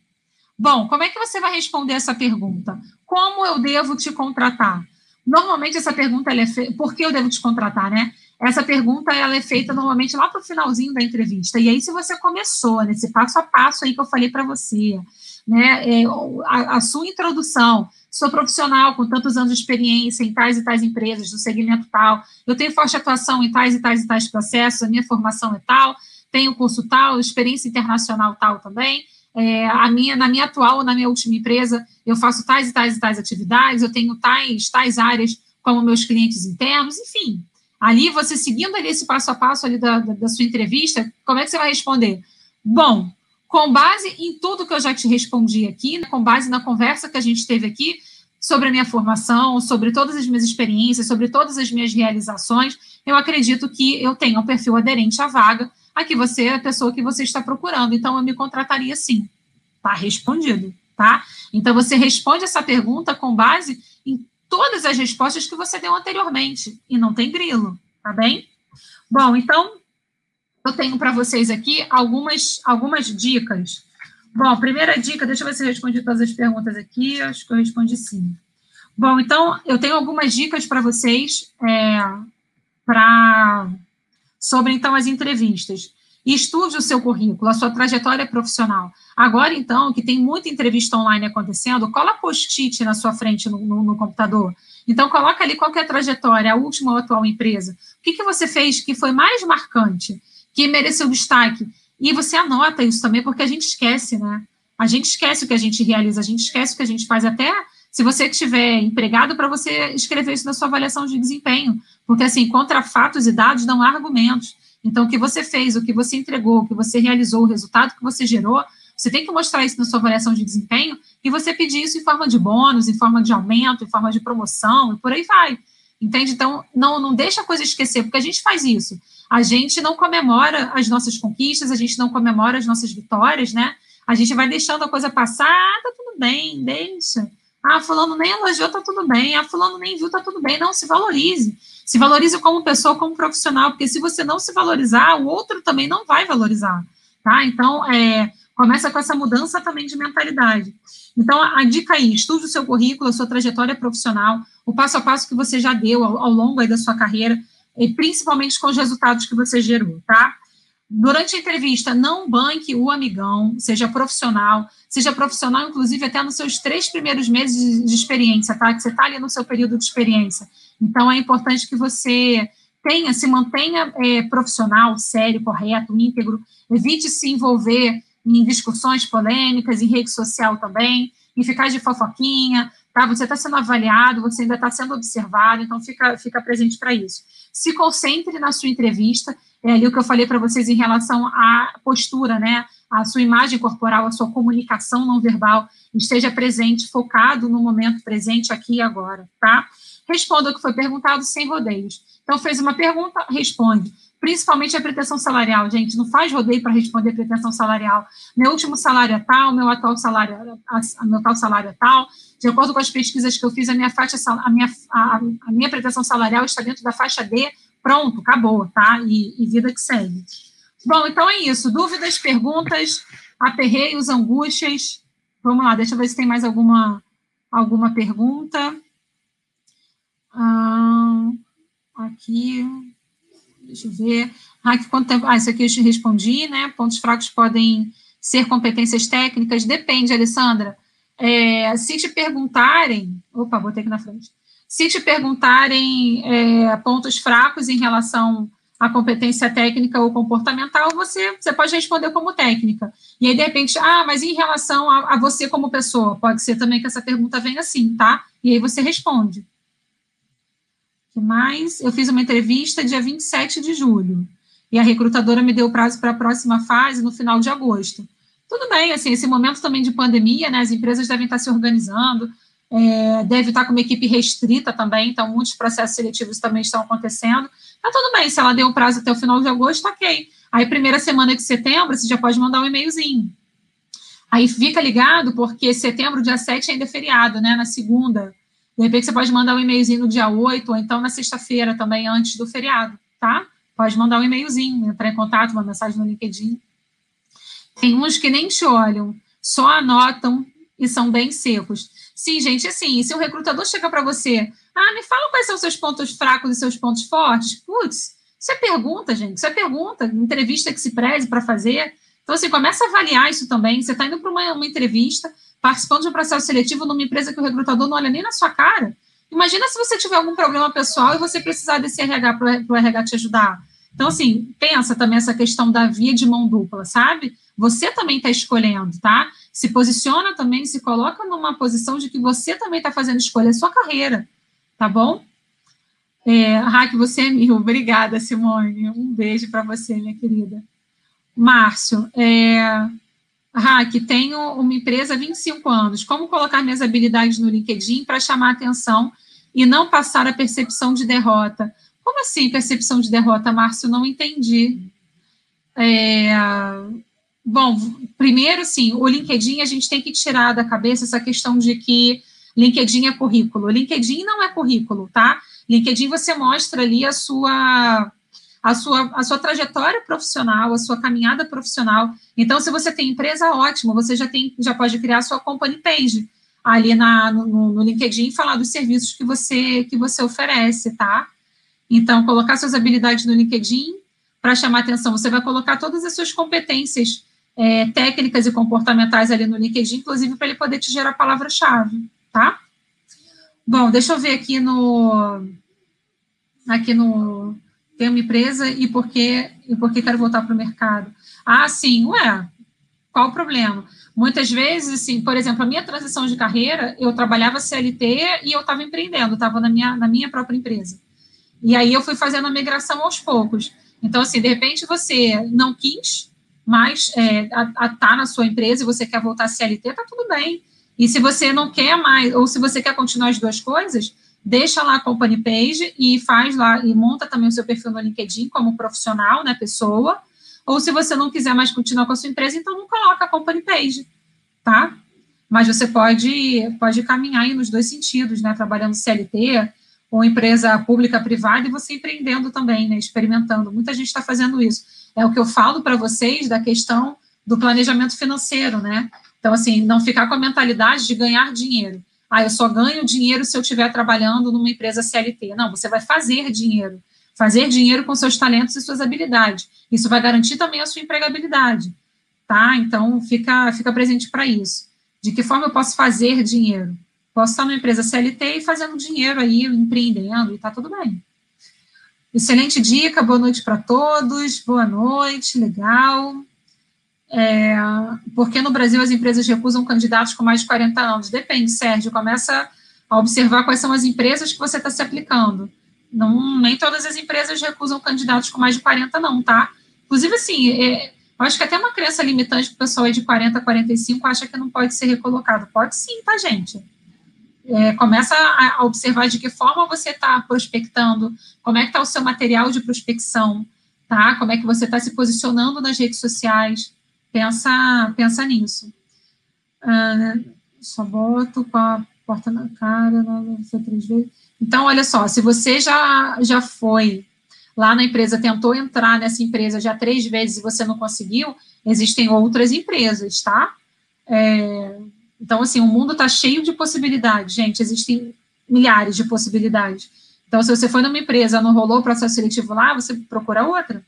Bom, como é que você vai responder essa pergunta? Como eu devo te contratar? Normalmente essa pergunta é feita, por que eu devo te contratar, né? Essa pergunta ela é feita normalmente lá para o finalzinho da entrevista. E aí, se você começou nesse passo a passo aí que eu falei para você, né, é, a, a, sua introdução, sou profissional com tantos anos de experiência em tais e tais empresas, do segmento tal, eu tenho forte atuação em tais e tais e tais processos, a minha formação é tal, tenho curso tal, experiência internacional tal também. É, a minha, na minha atual na minha última empresa, eu faço tais e tais e tais atividades, eu tenho tais, tais áreas como meus clientes internos, enfim, Ali, você seguindo ali esse passo a passo ali da, da, da sua entrevista, como é que você vai responder? Bom, com base em tudo que eu já te respondi aqui, né, com base na conversa que a gente teve aqui sobre a minha formação, sobre todas as minhas experiências, sobre todas as minhas realizações, eu acredito que eu tenho um perfil aderente à vaga, a que você é a pessoa que você está procurando, então eu me contrataria sim. Tá respondido, tá? Então você responde essa pergunta com base todas as respostas que você deu anteriormente, e não tem grilo, tá bem? Bom, então, eu tenho para vocês aqui algumas, algumas dicas. Bom, primeira dica, deixa eu ver se eu respondi todas as perguntas aqui, acho que eu respondi sim. Bom, então, eu tenho algumas dicas para vocês é, para sobre, então, as entrevistas e estude o seu currículo, a sua trajetória profissional. Agora, então, que tem muita entrevista online acontecendo, cola post-it na sua frente no, no, no, computador. Então, coloca ali qual é a trajetória, a última ou atual empresa. O que, que você fez que foi mais marcante, que mereceu destaque? E você anota isso também, porque a gente esquece, né? A gente esquece o que a gente realiza, a gente esquece o que a gente faz até se você tiver empregado, para você escrever isso na sua avaliação de desempenho. Porque, assim, contra fatos e dados não há argumentos. Então, o que você fez, o que você entregou, o que você realizou, o resultado que você gerou, você tem que mostrar isso na sua avaliação de desempenho e você pedir isso em forma de bônus, em forma de aumento, em forma de promoção e por aí vai. Entende? Então, não, não deixa a coisa esquecer, porque a gente faz isso. A gente não comemora as nossas conquistas, a gente não comemora as nossas vitórias, né? A gente vai deixando a coisa passar, ah, tá tudo bem, deixa. Ah, fulano nem elogiou, tá tudo bem. Ah, fulano nem viu, tá tudo bem. Não, se valorize. Se valorize como pessoa, como profissional, porque se você não se valorizar, o outro também não vai valorizar, tá? Então, é, começa com essa mudança também de mentalidade. Então, a, dica aí, estude o seu currículo, a sua trajetória profissional, o passo a passo que você já deu ao, ao longo aí da sua carreira, e principalmente com os resultados que você gerou, tá? Durante a entrevista, não banque o amigão, seja profissional, seja profissional, inclusive, até nos seus três primeiros meses de, de experiência, tá? Que você está ali no seu período de experiência. Então, é importante que você tenha, se mantenha é, profissional, sério, correto, íntegro, evite se envolver em discussões polêmicas, em rede social também, em ficar de fofoquinha, tá? Você está sendo avaliado, você ainda está sendo observado, então fica, fica presente para isso. Se concentre na sua entrevista, é ali o que eu falei para vocês em relação à postura, né? A sua imagem corporal, a sua comunicação não verbal, esteja presente, focado no momento presente, aqui e agora, tá? Responda o que foi perguntado sem rodeios. Então, fez uma pergunta, responde principalmente a pretensão salarial, gente, não faz rodeio para responder pretensão salarial. Meu último salário é tal, meu atual salário, a, meu tal salário é tal. De acordo com as pesquisas que eu fiz, a minha faixa, a minha, a, a minha pretensão salarial está dentro da faixa D. Pronto, acabou, tá? E, e vida que segue. Bom, então é isso. Dúvidas, perguntas, aperreios, angústias. Vamos lá, deixa eu ver se tem mais alguma, alguma pergunta. Ah, aqui. Deixa eu ver. Ah? Ah, isso aqui eu te respondi, né? Pontos fracos podem ser competências técnicas. Depende, Alessandra. É, se te perguntarem. Opa, botei aqui na frente. Se te perguntarem é, pontos fracos em relação à competência técnica ou comportamental, você, você pode responder como técnica. E aí, de repente, ah, mas em relação a, a você como pessoa, pode ser também que essa pergunta venha assim, tá? E aí você responde que mais? Eu fiz uma entrevista dia 27 de julho. E a recrutadora me deu prazo para a próxima fase no final de agosto. Tudo bem, assim, esse momento também de pandemia, né? As empresas devem estar se organizando, é, deve estar com uma equipe restrita também, então muitos processos seletivos também estão acontecendo. Tá tudo bem, se ela deu prazo até o final de agosto, ok. Aí, primeira semana de setembro, você já pode mandar um e-mailzinho. Aí fica ligado, porque setembro, dia 7 ainda é feriado, né? Na segunda, de repente, você pode mandar um e-mailzinho no dia 8, ou então na sexta-feira também, antes do feriado, tá? Pode mandar um e-mailzinho, entrar em contato, uma mensagem no LinkedIn. Tem uns que nem te olham, só anotam e são bem secos. Sim, gente, assim, se o recrutador chega para você, ah, me fala quais são seus pontos fracos e seus pontos fortes, putz, isso é pergunta, gente, isso é pergunta, entrevista que se preze para fazer. Então, assim, começa a avaliar isso também. Você está indo para uma, uma entrevista, participando de um processo seletivo numa empresa que o recrutador não olha nem na sua cara. Imagina se você tiver algum problema pessoal e você precisar desse RH para o RH te ajudar. Então, assim, pensa também essa questão da via de mão dupla, sabe? Você também está escolhendo, tá? Se posiciona também, se coloca numa posição de que você também está fazendo escolha, é sua carreira, tá bom? É, você é mil. Obrigada, Simone. Um beijo para você, minha querida. Márcio, é, Hack, tenho uma empresa há 25 anos. Como colocar minhas habilidades no LinkedIn para chamar atenção e não passar a percepção de derrota? Como assim percepção de derrota, Márcio? Não entendi. É, bom, primeiro, sim, o LinkedIn a gente tem que tirar da cabeça essa questão de que LinkedIn é currículo. LinkedIn não é currículo, tá? LinkedIn você mostra ali a sua a sua, a sua trajetória profissional, a sua caminhada profissional. Então, se você tem empresa, ótimo, você já tem, já pode criar a sua company page ali na, no, no LinkedIn e falar dos serviços que você, que você oferece, tá? Então, colocar suas habilidades no LinkedIn para chamar atenção. Você vai colocar todas as suas competências é, técnicas e comportamentais ali no LinkedIn, inclusive para ele poder te gerar palavra-chave, tá? Bom, deixa eu ver aqui no aqui no tenho uma empresa e por que, e quero voltar para o mercado? Ah, sim, ué, Qual o problema? Muitas vezes, assim, por exemplo, a minha transição de carreira, eu trabalhava CLT e eu estava empreendendo, estava na minha, na minha própria empresa. E aí eu fui fazendo a migração aos poucos. Então, assim, de repente você não quis mais é, tá na sua empresa e você quer voltar a CLT, tá tudo bem. E se você não quer mais, ou se você quer continuar as duas coisas, deixa lá a company page e faz lá e monta também o seu perfil no LinkedIn como profissional, né, pessoa. Ou se você não quiser mais continuar com a sua empresa, então não coloca a company page, tá? Mas você pode pode caminhar aí nos dois sentidos, né, trabalhando CLT ou empresa pública privada e você empreendendo também, né, experimentando. Muita gente está fazendo isso. É o que eu falo para vocês da questão do planejamento financeiro, né? Então, assim, não ficar com a mentalidade de ganhar dinheiro. Ah, eu só ganho dinheiro se eu estiver trabalhando numa empresa CLT. Não, você vai fazer dinheiro. Fazer dinheiro com seus talentos e suas habilidades. Isso vai garantir também a sua empregabilidade. Tá? Então, fica, fica presente para isso. De que forma eu posso fazer dinheiro? Posso estar numa empresa CLT e fazendo dinheiro aí, empreendendo, e tá tudo bem. Excelente dica, boa noite para todos, boa noite, legal. É, porque no Brasil as empresas recusam candidatos com mais de 40 anos? Depende, Sérgio. Começa a observar quais são as empresas que você está se aplicando. Não, nem todas as empresas recusam candidatos com mais de 40, não, tá? Inclusive, assim, é, acho que até uma crença limitante que o pessoal é de 40 a 45 acha que não pode ser recolocado. Pode sim, tá, gente? É, começa a observar de que forma você está prospectando, como é que está o seu material de prospecção, tá? Como é que você está se posicionando nas redes sociais, Pensa, pensa nisso. Ah, só boto com a porta na cara, não sei três vezes. Então, olha só, se você já, já foi lá na empresa, tentou entrar nessa empresa já três vezes e você não conseguiu, existem outras empresas, tá? É, então, assim, o mundo está cheio de possibilidades, gente, existem milhares de possibilidades. Então, se você foi numa empresa, não rolou o processo seletivo lá, você procura outra.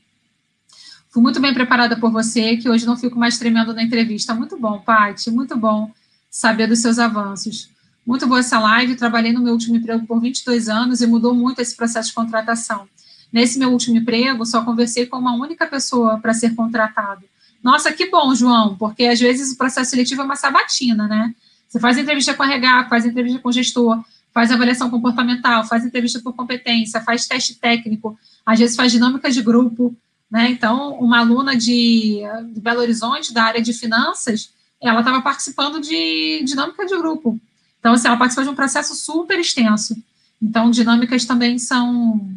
Fui muito bem preparada por você, que hoje não fico mais tremendo na entrevista. Muito bom, Paty, muito bom saber dos seus avanços. Muito boa essa live, trabalhei no meu último emprego por 22 anos e mudou muito esse processo de contratação. Nesse meu último emprego, só conversei com uma única pessoa para ser contratado. Nossa, que bom, João, porque às vezes o processo seletivo é uma sabatina, né? Você faz entrevista com RH, faz entrevista com gestor, faz avaliação comportamental, faz entrevista por competência, faz teste técnico, às vezes faz dinâmica de grupo, né? Então, uma aluna de, de Belo Horizonte, da área de finanças, ela estava participando de dinâmica de grupo. Então, assim, ela participou de um processo super extenso. Então, dinâmicas também são,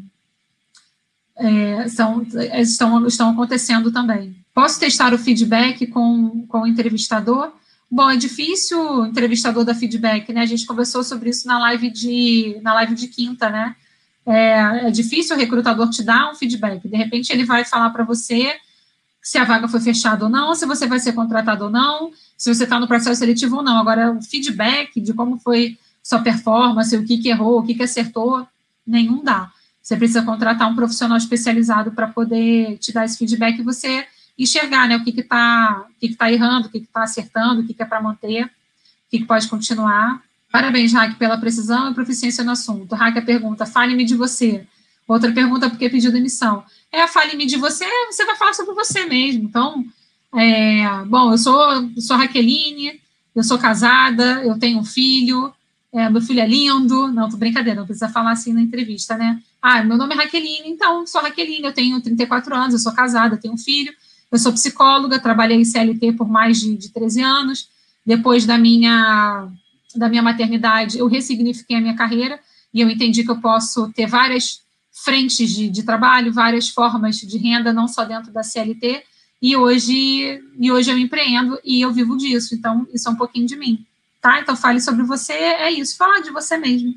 é, são estão, estão acontecendo também. Posso testar o feedback com, com o entrevistador? Bom, é difícil o entrevistador dar feedback, né? A gente conversou sobre isso na live de, na live de quinta, né? É, é difícil o recrutador te dar um feedback. De repente, ele vai falar para você se a vaga foi fechada ou não, se você vai ser contratado ou não, se você está no processo seletivo ou não. Agora, o feedback de como foi sua performance, o que, que errou, o que, que acertou, nenhum dá. Você precisa contratar um profissional especializado para poder te dar esse feedback e você enxergar né, o que está que que tá errando, o que está acertando, o que, que é para manter, o que, que pode continuar. Parabéns, Raque, pela precisão e proficiência no assunto. Raque pergunta, fale-me de você. Outra pergunta, por que pediu demissão? É, fale-me de você, você vai falar sobre você mesmo. Então, é, bom, eu sou, sou Raqueline, eu sou casada, eu tenho um filho, é, meu filho é lindo. Não, tô brincadeira, não precisa falar assim na entrevista, né? Ah, meu nome é Raqueline, então, sou Raqueline, eu tenho 34 anos, eu sou casada, tenho um filho, eu sou psicóloga, trabalhei em CLT por mais de, de 13 anos. Depois da minha da minha maternidade, eu ressignifiquei a minha carreira e eu entendi que eu posso ter várias frentes de, de trabalho, várias formas de renda, não só dentro da CLT, e hoje, e hoje eu empreendo e eu vivo disso, então isso é um pouquinho de mim, tá? Então fale sobre você, é isso, falar de você mesmo.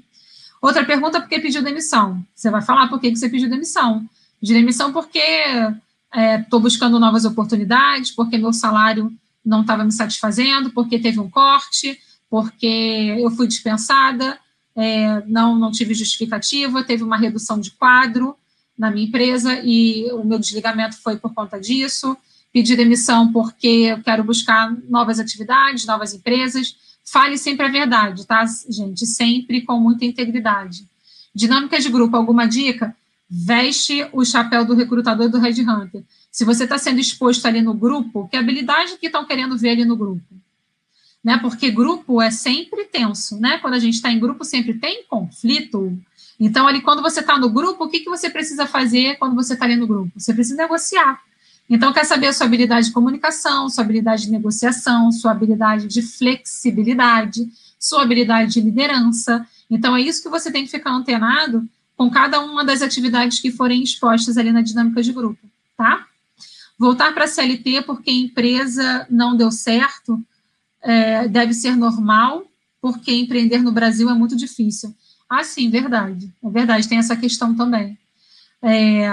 Outra pergunta, por que pediu demissão? Você vai falar por que você pediu demissão. Pedi demissão porque estou é, buscando novas oportunidades, porque meu salário não estava me satisfazendo, porque teve um corte, porque eu fui dispensada, é, não, não tive justificativa, teve uma redução de quadro na minha empresa e o meu desligamento foi por conta disso. Pedi demissão porque eu quero buscar novas atividades, novas empresas. Fale sempre a verdade, tá, gente? Sempre com muita integridade. Dinâmica de grupo, alguma dica? Veste o chapéu do recrutador do Red Hunter. se você está sendo exposto ali no grupo, que habilidade que estão querendo ver ali no grupo? Né? Porque grupo é sempre tenso, né? Quando a gente está em grupo, sempre tem conflito. Então, ali, quando você está no grupo, o que, que você precisa fazer quando você está ali no grupo? Você precisa negociar. Então, quer saber a sua habilidade de comunicação, sua habilidade de negociação, sua habilidade de flexibilidade, sua habilidade de liderança. Então, é isso que você tem que ficar antenado com cada uma das atividades que forem expostas ali na dinâmica de grupo, tá? Voltar para a CLT porque a empresa não deu certo é, deve ser normal, porque empreender no Brasil é muito difícil. Ah, sim, verdade. É verdade, tem essa questão também. É,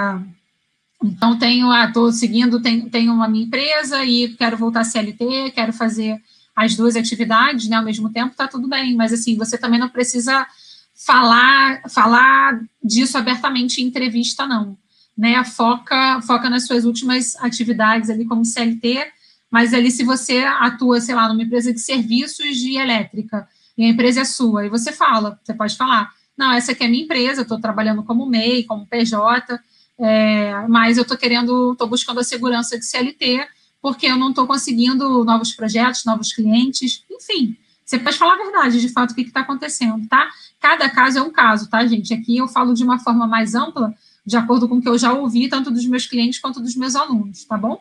então, tenho, estou ah, seguindo, tenho, tenho uma minha empresa e quero voltar CLT, quero fazer as duas atividades né, ao mesmo tempo, está tudo bem, mas assim, você também não precisa falar, falar disso abertamente em entrevista, não né, foca, foca nas suas últimas atividades ali como CLT, mas ali se você atua, sei lá, numa empresa de serviços de elétrica, e a empresa é sua, e você fala, você pode falar, não, essa aqui é minha empresa, estou trabalhando como MEI, como PJ, é, mas eu estou querendo, estou buscando a segurança de CLT, porque eu não estou conseguindo novos projetos, novos clientes, enfim, você pode falar a verdade, de fato, o que está acontecendo, tá? Cada caso é um caso, tá, gente? Aqui eu falo de uma forma mais ampla, de acordo com o que eu já ouvi, tanto dos meus clientes quanto dos meus alunos, tá bom?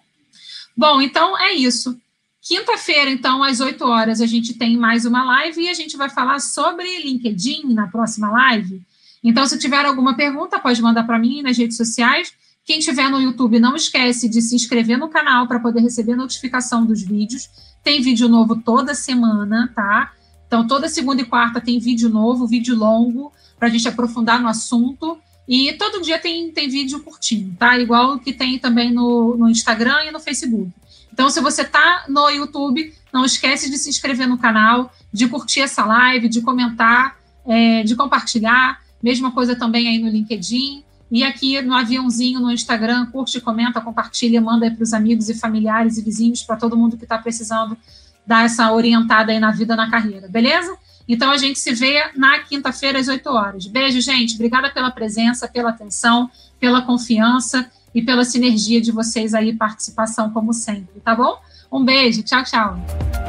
Bom, então é isso. Quinta-feira, então, às 8 horas, a gente tem mais uma live e a gente vai falar sobre LinkedIn na próxima live. Então, se tiver alguma pergunta, pode mandar para mim nas redes sociais. Quem tiver no YouTube, não esquece de se inscrever no canal para poder receber notificação dos vídeos. Tem vídeo novo toda semana, tá? Então, toda segunda e quarta tem vídeo novo, vídeo longo, para a gente aprofundar no assunto. E todo dia tem, tem vídeo curtinho, tá? Igual que tem também no, no Instagram e no Facebook. Então, se você tá no YouTube, não esquece de se inscrever no canal, de curtir essa live, de comentar, é, de compartilhar. Mesma coisa também aí no LinkedIn. E aqui no aviãozinho no Instagram, curte, comenta, compartilha, manda para os amigos e familiares e vizinhos, para todo mundo que está precisando dar essa orientada aí na vida, na carreira, beleza? Então a gente se vê na quinta-feira às 8 horas. Beijo, gente. Obrigada pela presença, pela atenção, pela confiança e pela sinergia de vocês aí, participação como sempre, tá bom? Um beijo. Tchau, tchau.